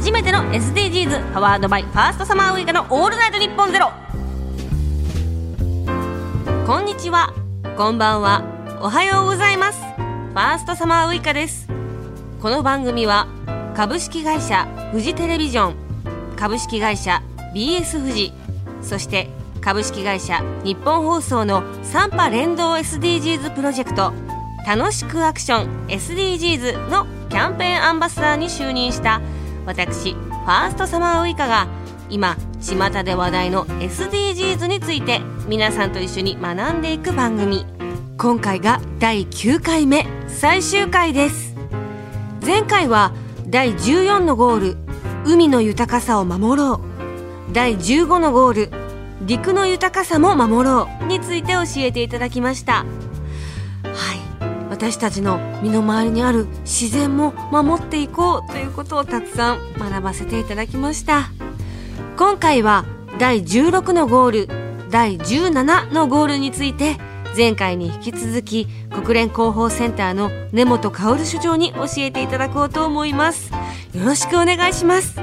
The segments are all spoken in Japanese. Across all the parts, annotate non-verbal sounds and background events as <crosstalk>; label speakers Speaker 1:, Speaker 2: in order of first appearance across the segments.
Speaker 1: 初めての SDGs パワードバイファーストサマーウイカのオールナイトニッポンゼロ。こんにちは。こんばんは。おはようございます。ファーストサマーウイカです。この番組は株式会社フジテレビジョン株式会社 BS 富士そして株式会社日本放送の3波連動 SDGs プロジェクト楽しくアクション SDGs のキャンペーンアンバサダーに就任した私ファーストサマーウイカが今巷で話題の SDGs について皆さんと一緒に学んでいく番組。今回が第9回目最終回です。前回は第14のゴール海の豊かさを守ろう。第15のゴール陸の豊かさも守ろうについて教えていただきました。私たちの身の回りにある自然も守っていこうということをたくさん学ばせていただきました。今回は第16のゴール第17のゴールについて前回に引き続き国連広報センターの根本薫所長に教えていただこうと思います。よろしくお願いします。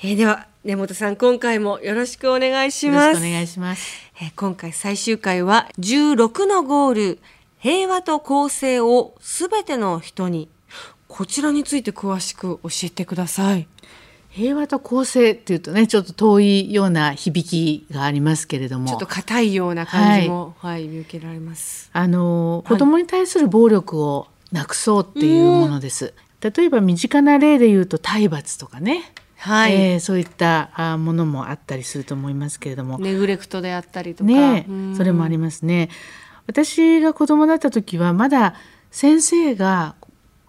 Speaker 1: えー、では根本さん今回もよろしくお願いします。
Speaker 2: お願いします、
Speaker 1: えー、今回最終回は16のゴール平和と公正をすべての人にこちらについて詳しく教えてください。
Speaker 2: 平和と公正っていうとねちょっと遠いような響きがありますけれども。
Speaker 1: ちょっと硬いような感じも、はい、はい、見受けられます。
Speaker 2: あの子供に対する暴力をなくそうっていうものです、例えば身近な例で言うと体罰とかねはい、えー、そういったものもあったりすると思いますけれども。
Speaker 1: ネグレクトであったりとか。
Speaker 2: ねそれもありますね。私が子供だった時はまだ先生が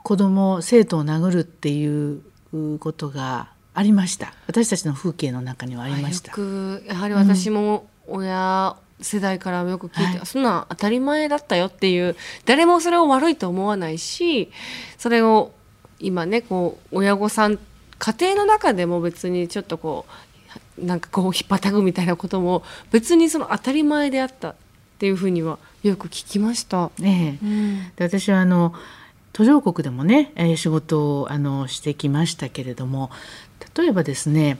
Speaker 2: 子供生徒を殴るっていうことがありました。私たちの風景の中にはありました。
Speaker 1: やはり私も親、世代からよく聞いて、はい、そんな当たり前だったよっていう誰もそれを悪いと思わないしそれを今ねこう親御さん家庭の中でも別にちょっとこうなんかこうひっぱたくみたいなことも別にその当たり前であったっていうふうにはよく聞きました。
Speaker 2: ねうん、で私はあの途上国でもね、えー、仕事をあのしてきましたけれども例えばですね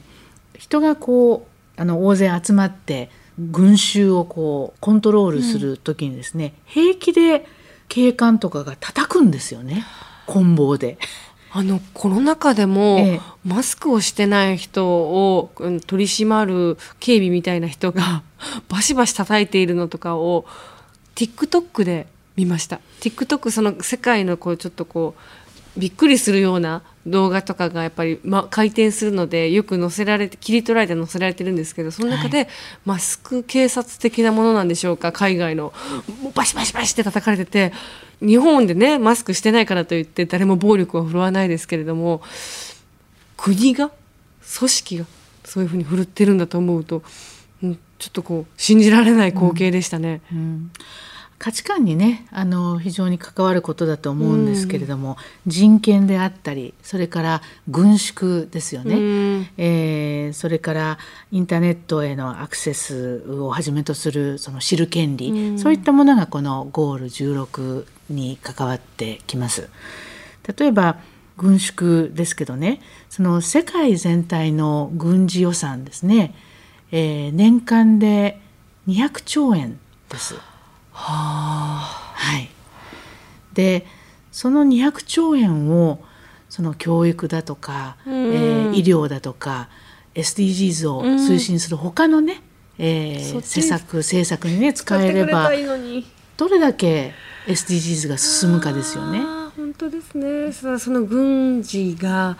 Speaker 2: 人がこうあの大勢集まって群衆をこうコントロールする時にですね、うん、平気で警官とかが叩くんですよね <laughs> 棍棒で。
Speaker 1: あのコロナ禍でも、ええ、マスクをしてない人を取り締まる警備みたいな人が <laughs> バシバシ叩いているのとかを TikTok で見ました。TikTok その世界のこうちょっとこうびっくりするような動画とかがやっぱり、ま、回転するのでよく載せられて切り取られて載せられてるんですけどその中で、はい、マスク警察的なものなんでしょうか海外の。バシバシバシって叩かれてて日本でねマスクしてないからといって誰も暴力は振るわないですけれども国が組織がそういうふうに振るってるんだと思うと、うん、ちょっとこう信じられない光景でしたね。うん。うん
Speaker 2: 価値観にねあの非常に関わることだと思うんですけれども、うん、人権であったりそれから軍縮ですよね、うん、えー、それからインターネットへのアクセスをはじめとするその知る権利、うん、そういったものがこのゴール16に関わってきます。例えば軍縮ですけどねその世界全体の軍事予算ですね、えー、年間で200兆円です。ははい、でその200兆円をその教育だとか、うん、えー、医療だとか SDGs を推進する他のね、うん、えー、施策政策にね使えればどれだけ SDGs が進むかですよね。
Speaker 1: 本当ですね。その軍事が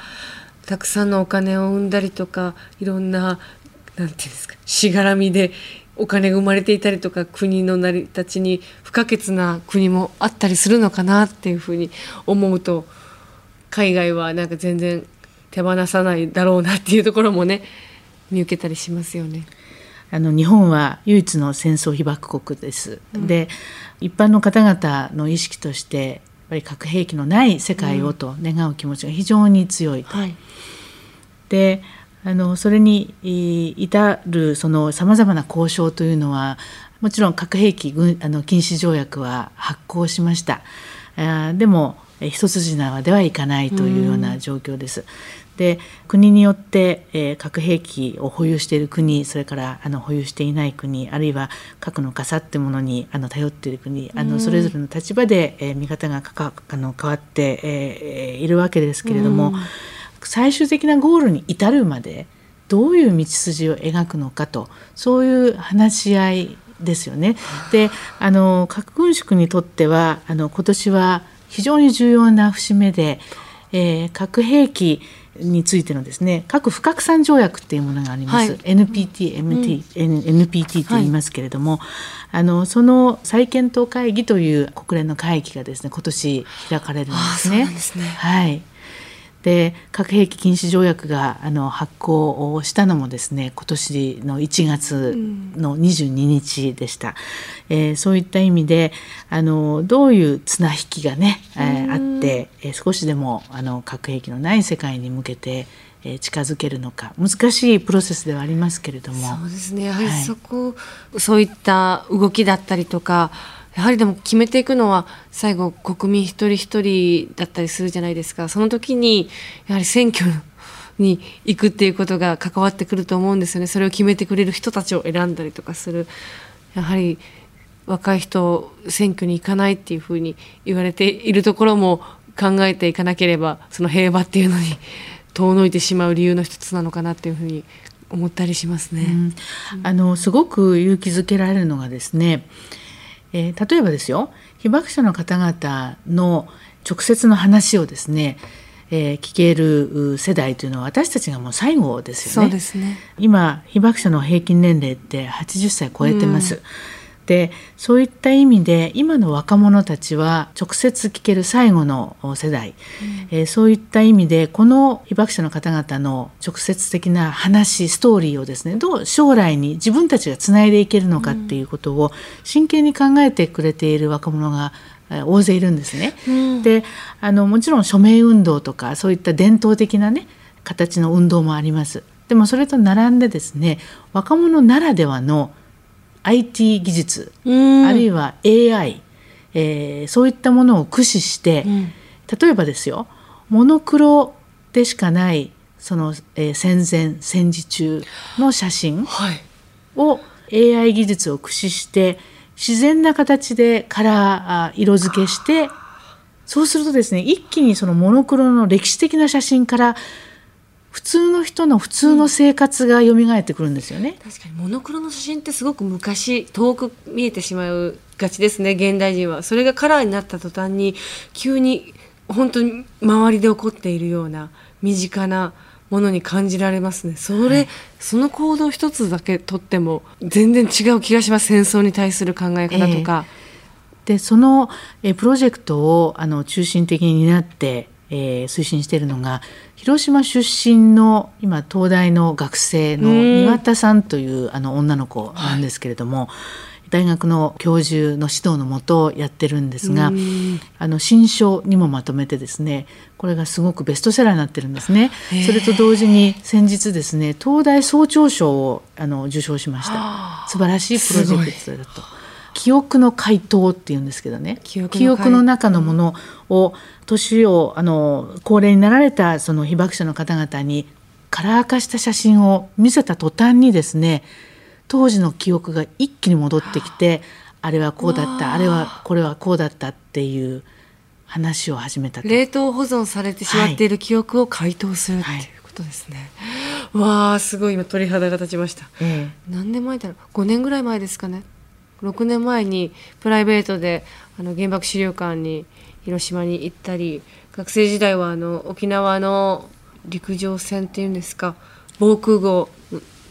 Speaker 1: たくさんのお金を生んだりとかいろんななんていうんですかしがらみでお金が生まれていたりとか国の成り立ちに不可欠な国もあったりするのかなっていうふうに思うと海外はなんか全然手放さないだろうなっていうところもね <laughs> 見受けたりしますよね。
Speaker 2: あの日本は唯一の戦争被爆国です。うん、で一般の方々の意識としてやっぱり核兵器のない世界をと願う気持ちが非常に強いと。うんはい、であのそれに至るそのさまざまな交渉というのはもちろん核兵器軍あの禁止条約は発効しました。あでも一筋縄ではいかないというような状況です。で国によって、えー、核兵器を保有している国それからあの保有していない国あるいは核の傘ってものにあの頼っている国あのそれぞれの立場で、えー、見方がかあの変わって、えー、いるわけですけれども最終的なゴールに至るまでどういう道筋を描くのかとそういう話し合いですよね。であの核軍縮にとってはあの今年は非常に重要な節目で、えー、核兵器についてのですね核不拡散条約っていうものがあります、はい、NPT、MT、うん、NPT と言いますけれども、はい、あのその再検討会議という国連の会議がですね今年開かれるんですね。
Speaker 1: すね。
Speaker 2: はいで核兵器禁止条約があの発効をしたのもですね今年の1月の22日でした、うん、えー、そういった意味であのどういう綱引きがね、えー、あって、えー、少しでもあの核兵器のない世界に向けてえ近づけるのか。難しいプロセスではありますけれども。
Speaker 1: そうですね。やはりそこ、はい、そういった動きだったりとかやはりでも決めていくのは最後国民一人一人だったりするじゃないですか。その時にやはり選挙に行くっていうことが関わってくると思うんですよね。それを決めてくれる人たちを選んだりとかする。やはり若い人選挙に行かないっていうふうに言われているところも考えていかなければその平和っていうのに遠のいてしまう理由の一つなのかなっていうふうに思ったりしますね。うん、
Speaker 2: あのすごく勇気づけられるのがですねえー、例えばですよ被爆者の方々の直接の話をですねえー、聞ける世代というのは私たちがもう最後ですよね。ね今被爆者の平均年齢って80歳超えてます。うんでそういった意味で今の若者たちは直接聞ける最後の世代、うん、えー、そういった意味でこの被爆者の方々の直接的な話ストーリーをですねどう将来に自分たちがつないでいけるのかっていうことを真剣に考えてくれている若者が大勢いるんですね。うん、であのもちろん署名運動とかそういった伝統的なね形の運動もあります。でもそれと並んでですね若者ならではの IT 技術、あるいは AI、えー、そういったものを駆使して、うん、例えばですよモノクロでしかないその、えー、戦前戦時中の写真を AI 技術を駆使して自然な形でカラー色付けしてそうするとですね一気にそのモノクロの歴史的な写真から普通の人の普通の生活が蘇ってくるんですよね、
Speaker 1: うん、確かにモノクロの写真ってすごく昔遠く見えてしまうがちですね現代人は。それがカラーになった途端に急に本当に周りで起こっているような身近なものに感じられますね。それ、はい、その行動一つだけとっても全然違う気がします。戦争に対する考え方とか。
Speaker 2: えー、でそのえプロジェクトをあの中心的に担ってえー、推進しているのが広島出身の今東大の学生の庭田さんというあの女の子なんですけれども。はい大学の教授の指導のもとやってるんですがあの新書にもまとめてですねこれがすごくベストセラーになってるんですね。それと同時に先日ですね東大総長賞をあの受賞しました素晴らしいプロジェクトだと。記憶の回答っていうんですけどね。記憶の中のものを年をあの高齢になられたその被爆者の方々にカラー化した写真を見せた途端にですね当時の記憶が一気に戻ってきてあれはこうだったあれはこれはこうだったっていう話を始めた
Speaker 1: 冷凍保存されてしまっている記憶を回答する、はい、っていうことですね、はい、わあすごい今鳥肌が立ちました、ええ、何年前だろう？5年ぐらい前ですかね6年前にプライベートであの原爆資料館に広島に行ったり学生時代はあの沖縄の陸上船っていうんですか防空壕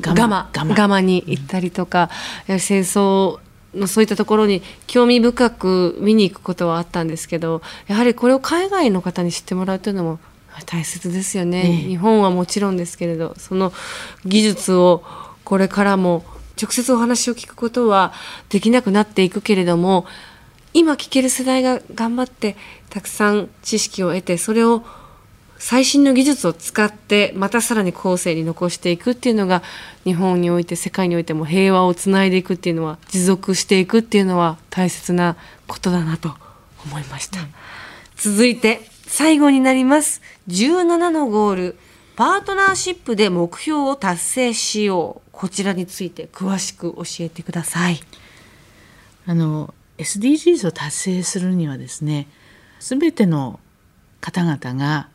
Speaker 1: ガマ。ガマ。に行ったりとか、うん、戦争のそういったところに興味深く見に行くことはあったんですけどやはりこれを海外の方に知ってもらうというのも大切ですよね、日本はもちろんですけれどその技術をこれからも直接お話を聞くことはできなくなっていくけれども今聞ける世代が頑張ってたくさん知識を得てそれを最新の技術を使ってまたさらに後世に残していくっていうのが日本において世界においても平和をつないでいくっていうのは持続していくっていうのは大切なことだなと思いました。続いて最後になります17のゴールパートナーシップで目標を達成しよう。こちらについて詳しく教えてください。
Speaker 2: あの SDGs を達成するにはですね全ての方々が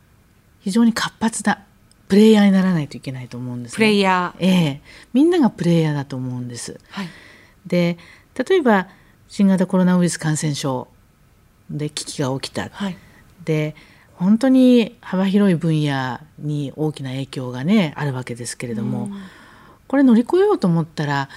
Speaker 2: 非常に活発なプレイヤーにならないといけないと思うんです、ね、
Speaker 1: プレイヤ
Speaker 2: ー、ええ、みんながプレイヤーだと思うんです。はい、で例えば新型コロナウイルス感染症で危機が起きた、はい、で本当に幅広い分野に大きな影響がねあるわけですけれども、これ乗り越えようと思ったら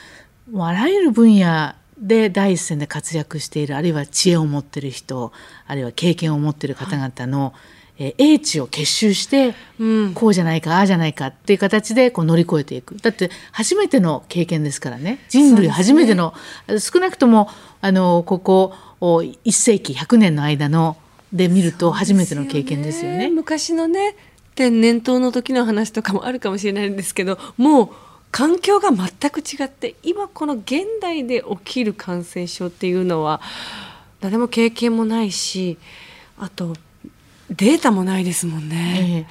Speaker 2: もうあらゆる分野で第一線で活躍しているあるいは知恵を持ってる人あるいは経験を持ってる方々の、はい。え英知を結集して、うん、こうじゃないかああじゃないかっていう形でこう乗り越えていく。だって初めての経験ですからね。人類初めての、ね、少なくともあのここ1世紀100年の間ので見ると初めての経験ですよね。よね
Speaker 1: 昔のね天然痘の時の話とかもあるかもしれないんですけどもう環境が全く違って今この現代で起きる感染症っていうのは誰も経験もないしあとデータもないですもんね。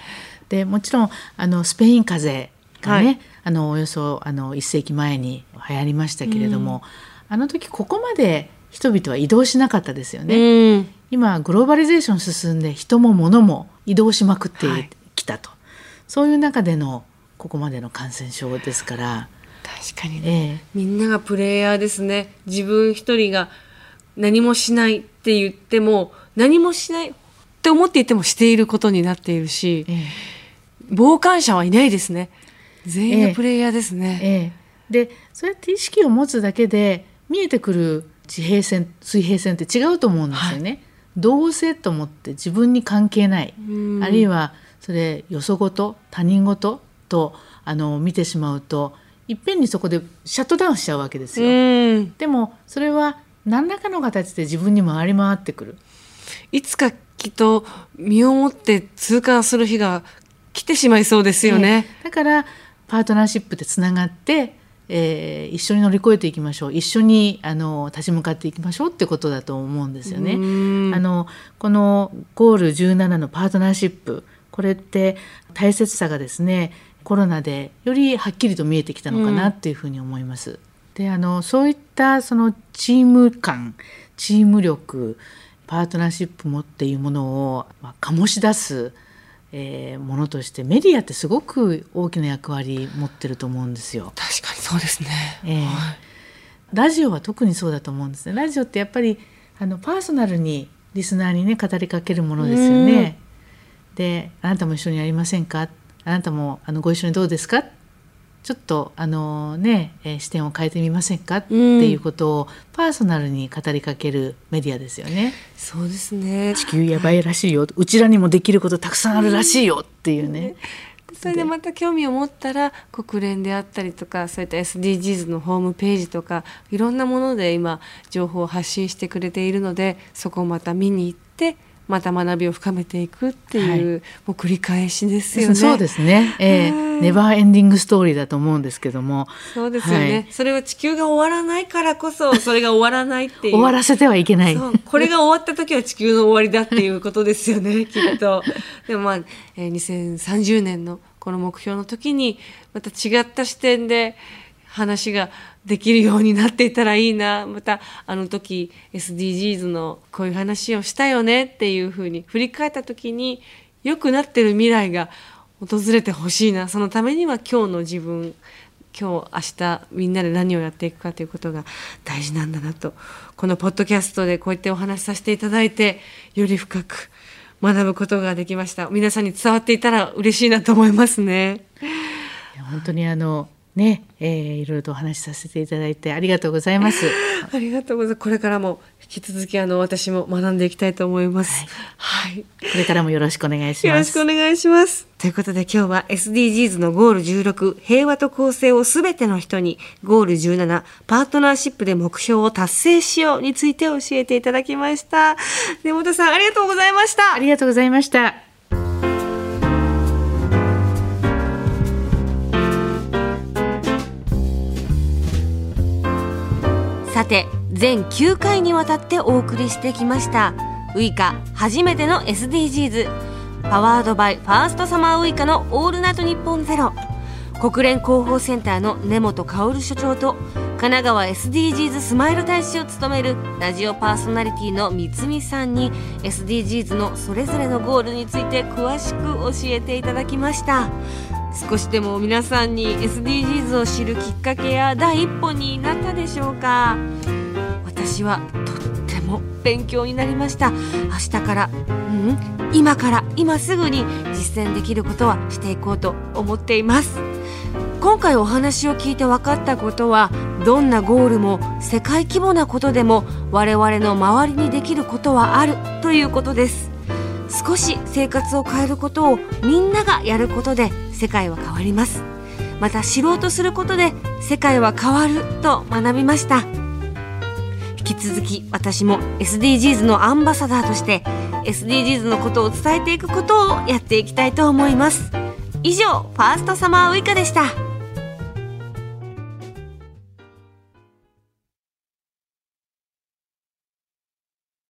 Speaker 2: えー、でもちろんあのスペイン風邪がね、はい、あのおよそあの1世紀前に流行りましたけれども、うん、あの時ここまで人々は移動しなかったですよね。うん、今グローバリゼーション進んで人も物も移動しまくってきたと、はい、そういう中でのここまでの感染症ですから。
Speaker 1: 確かにね、えー、みんながプレイヤーですね。自分一人が何もしないって言っても何もしないって思っていてもしていることになっているし、ええ、傍観者はいないですね。全員がプレイヤーですね。え
Speaker 2: え。でそうやって意識を持つだけで見えてくる地平線水平線って違うと思うんですよね。はい、どうせと思って自分に関係ないあるいはそれよそごと他人事とあの見てしまうといっぺんにそこでシャットダウンしちゃうわけですよ。でもそれは何らかの形で自分に回り回ってくる。
Speaker 1: いつかきっと身をもって痛感する日が来てしまいそうですよね。
Speaker 2: だからパートナーシップでつながって、えー、一緒に乗り越えていきましょう一緒にあの立ち向かっていきましょうってことだと思うんですよね。あのこのゴール17のパートナーシップこれって大切さがですねコロナでよりはっきりと見えてきたのかなっていうふうに思います。うん、であのそういったそのチーム感チーム力パートナーシップもっていうものを、まあ、醸し出す、えー、ものとしてメディアってすごく大きな役割持ってると思うんですよ。
Speaker 1: 確かにそうですね、えー、はい、
Speaker 2: ラジオは特にそうだと思うんですね。ラジオってやっぱりあのパーソナルにリスナーにね語りかけるものですよね。であなたも一緒にやりませんか？あなたもあのご一緒にどうですか？ちょっとあのね、えー、視点を変えてみませんか？っていうことをパーソナルに語りかけるメディアですよね。
Speaker 1: そうですね。
Speaker 2: 地球やばいらしいよ、うちらにもできることたくさんあるらしいよっていうね。
Speaker 1: それでまた興味を持ったら国連であったりとかそういった SDGs のホームページとかいろんなもので今情報を発信してくれているのでそこをまた見に行ってまた学びを深めていくっていう、はい、もう繰り返しですよね。
Speaker 2: そうですね。えー、ネバーエンディングストーリーだと思うんですけども。
Speaker 1: そうですよね。はい、それは地球が終わらないからこそ、<laughs> それが終わらないっていう。
Speaker 2: 終わらせてはいけない。
Speaker 1: これが終わった時は地球の終わりだっていうことですよね、<laughs> きっと。でもまあ、えー、2030年のこの目標の時に、また違った視点で話ができるようになっていたらいいな。またあの時 SDGs のこういう話をしたよねっていうふうに振り返った時に良くなってる未来が訪れてほしいな。そのためには今日の自分今日明日みんなで何をやっていくかということが大事なんだなと。このポッドキャストでこうやってお話しさせていただいてより深く学ぶことができました。皆さんに伝わっていたら嬉しいなと思いますね。
Speaker 2: 本当にあのね、えー、いろいろとお話しさせていただいてありがとうございます。<laughs>
Speaker 1: ありがとうございます。これからも引き続きあの私も学んでいきたいと思います。
Speaker 2: はい。はい、これからもよろしくお願いします。
Speaker 1: よろしくお願いします。ということで今日は SDGs のゴール16平和と公正をすべての人にゴール17パートナーシップで目標を達成しようについて教えていただきました。根本さんありがとうございました。
Speaker 2: ありがとうございました。
Speaker 1: さて全9回にわたってお送りしてきましたウイカ初めての SDGs パワードバイファーストサマーウイカのオールナイトニッポンゼロ。国連広報センターの根本薫所長と神奈川 SDGs スマイル大使を務めるラジオパーソナリティの三つさんに SDGs のそれぞれのゴールについて詳しく教えていただきました。少しでも皆さんに SDGs を知るきっかけや第一歩になったでしょうか。私はとっても勉強になりました。明日からうん今から今すぐに実践できることはしていこうと思っています。今回お話を聞いて分かったことはどんなゴールも世界規模なことでも我々の周りにできることはあるということです。少し生活を変えることをみんながやることで世界は変わります。また知ろうとすることで世界は変わると学びました。引き続き私も SDGs のアンバサダーとして SDGs のことを伝えていくことをやっていきたいと思います。以上ファーストサマーウイカでした。